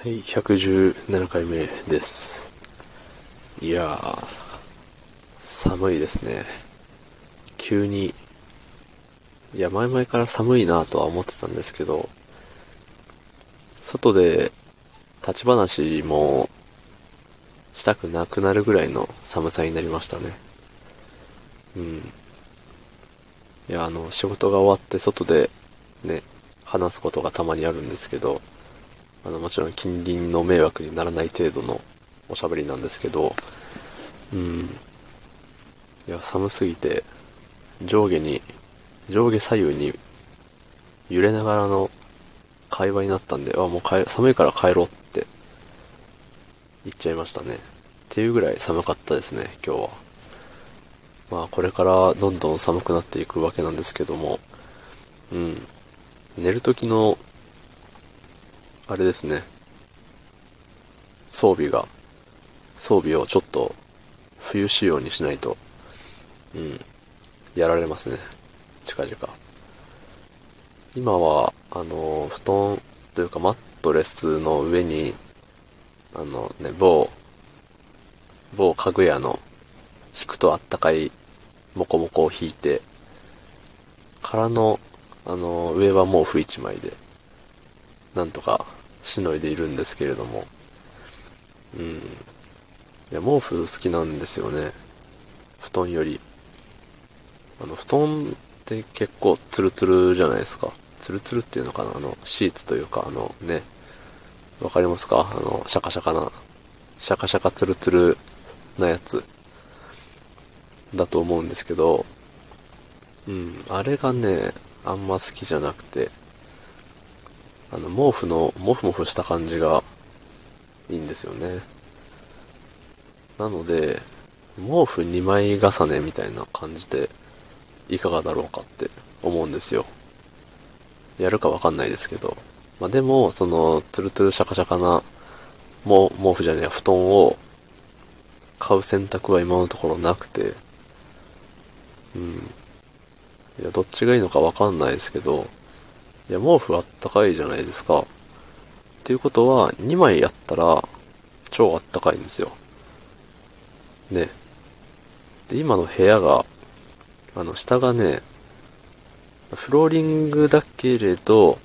はい、117回目です。いやー、寒いですね。急に、いや、前々から寒いなとは思ってたんですけど、外で立ち話もしたくなくなるぐらいの寒さになりましたね。うん。いや、あの、仕事が終わって外でね、話すことがたまにあるんですけど、あの、もちろん近隣の迷惑にならない程度のおしゃべりなんですけど、うん。いや、寒すぎて、上下に、上下左右に揺れながらの会話になったんで、あ、もう寒いから帰ろうって言っちゃいましたね。っていうぐらい寒かったですね、今日は。まあ、これからどんどん寒くなっていくわけなんですけども、うん。寝る時のあれですね。装備が、装備をちょっと冬仕様にしないと、うん、やられますね。近々。今は、あの、布団というかマットレスの上に、あのね、某、某家具屋の引くとあったかいモコモコを引いて、からの、あの、上は毛布一枚で、なんとかしのいでいるんですけれども。うん。いや、毛布好きなんですよね。布団より。あの、布団って結構ツルツルじゃないですか。ツルツルっていうのかな？あの、シーツというか、あのね。わかりますか？あの、シャカシャカな、シャカシャカツルツルなやつ。だと思うんですけど、うん、あれがね、あんま好きじゃなくて、あの、毛布の、モフモフした感じがいいんですよね。なので、毛布2枚重ねみたいな感じで、いかがだろうかって思うんですよ。やるかわかんないですけど。まあ、でも、その、ツルツルシャカシャカな、も毛布じゃねえや、布団を買う選択は今のところなくて、うん。いや、どっちがいいのかわかんないですけど、いや、毛布あったかいじゃないですか。っていうことは、2枚やったら、超あったかいんですよ。ね。で、今の部屋が、あの、下がね、フローリングだけれど、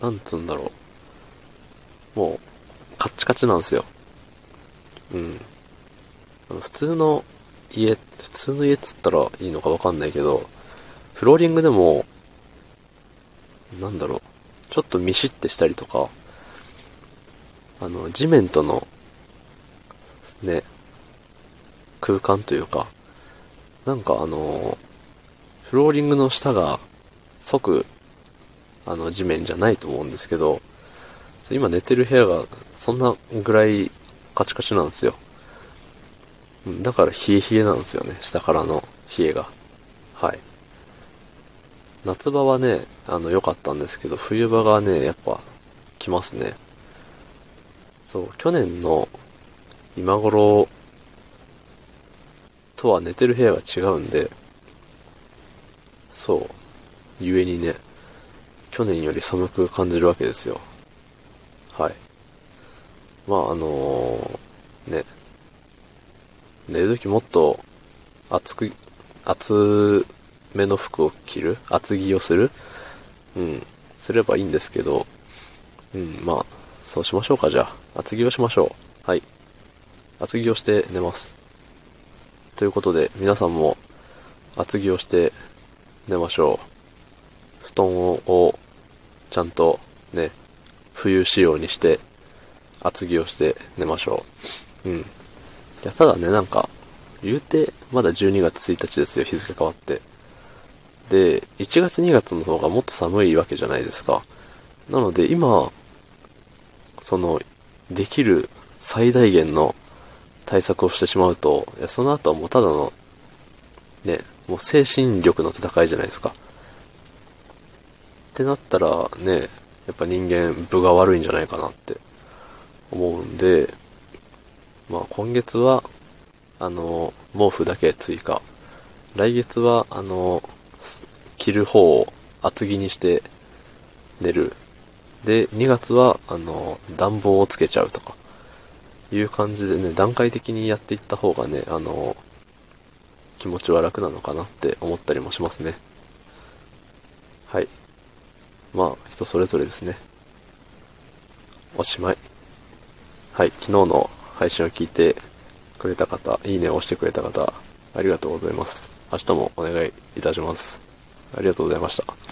なんつうんだろう。もう、カッチカチなんですよ。うん。普通の家、普通の家っつったらいいのかわかんないけど、フローリングでも、なんだろう、ちょっとミシってしたりとか、あの、地面との、ね、空間というか、なんかあの、フローリングの下が即、あの、地面じゃないと思うんですけど、今寝てる部屋がそんなぐらいカチカチなんですよ。だから冷え冷えなんですよね、下からの冷えが。はい。夏場はね、あの、良かったんですけど、冬場がね、やっぱ、来ますね。そう、去年の今頃とは寝てる部屋が違うんで、そう、ゆえにね、去年より寒く感じるわけですよ。はい。まあ、あのね、寝るときもっと厚く、厚めの服を着る厚着をするうん。すればいいんですけど、うん、まあ、そうしましょうか、じゃあ。厚着をしましょう。はい。厚着をして寝ます。ということで、皆さんも厚着をして寝ましょう。布団をちゃんとね、冬仕様にして厚着をして寝ましょう。うん。いや、ただね、なんか、言うて、まだ12月1日ですよ、日付変わって。で、1月2月の方がもっと寒いわけじゃないですか。なので、今、その、できる最大限の対策をしてしまうと、いやその後はもうただの、ね、もう精神力の戦いじゃないですか。ってなったら、ね、やっぱ人間、分が悪いんじゃないかなって思うんで、まあ今月は、あの、毛布だけ追加。来月は、あの、着る方を厚着にして寝る。で、2月は、あの、暖房をつけちゃうとか、いう感じでね、段階的にやっていった方がね、あの、気持ちは楽なのかなって思ったりもしますね。はい。まあ、人それぞれですね。おしまい。はい、昨日の配信を聞いてくれた方、いいねを押してくれた方、ありがとうございます。明日もお願いいたします。ありがとうございました。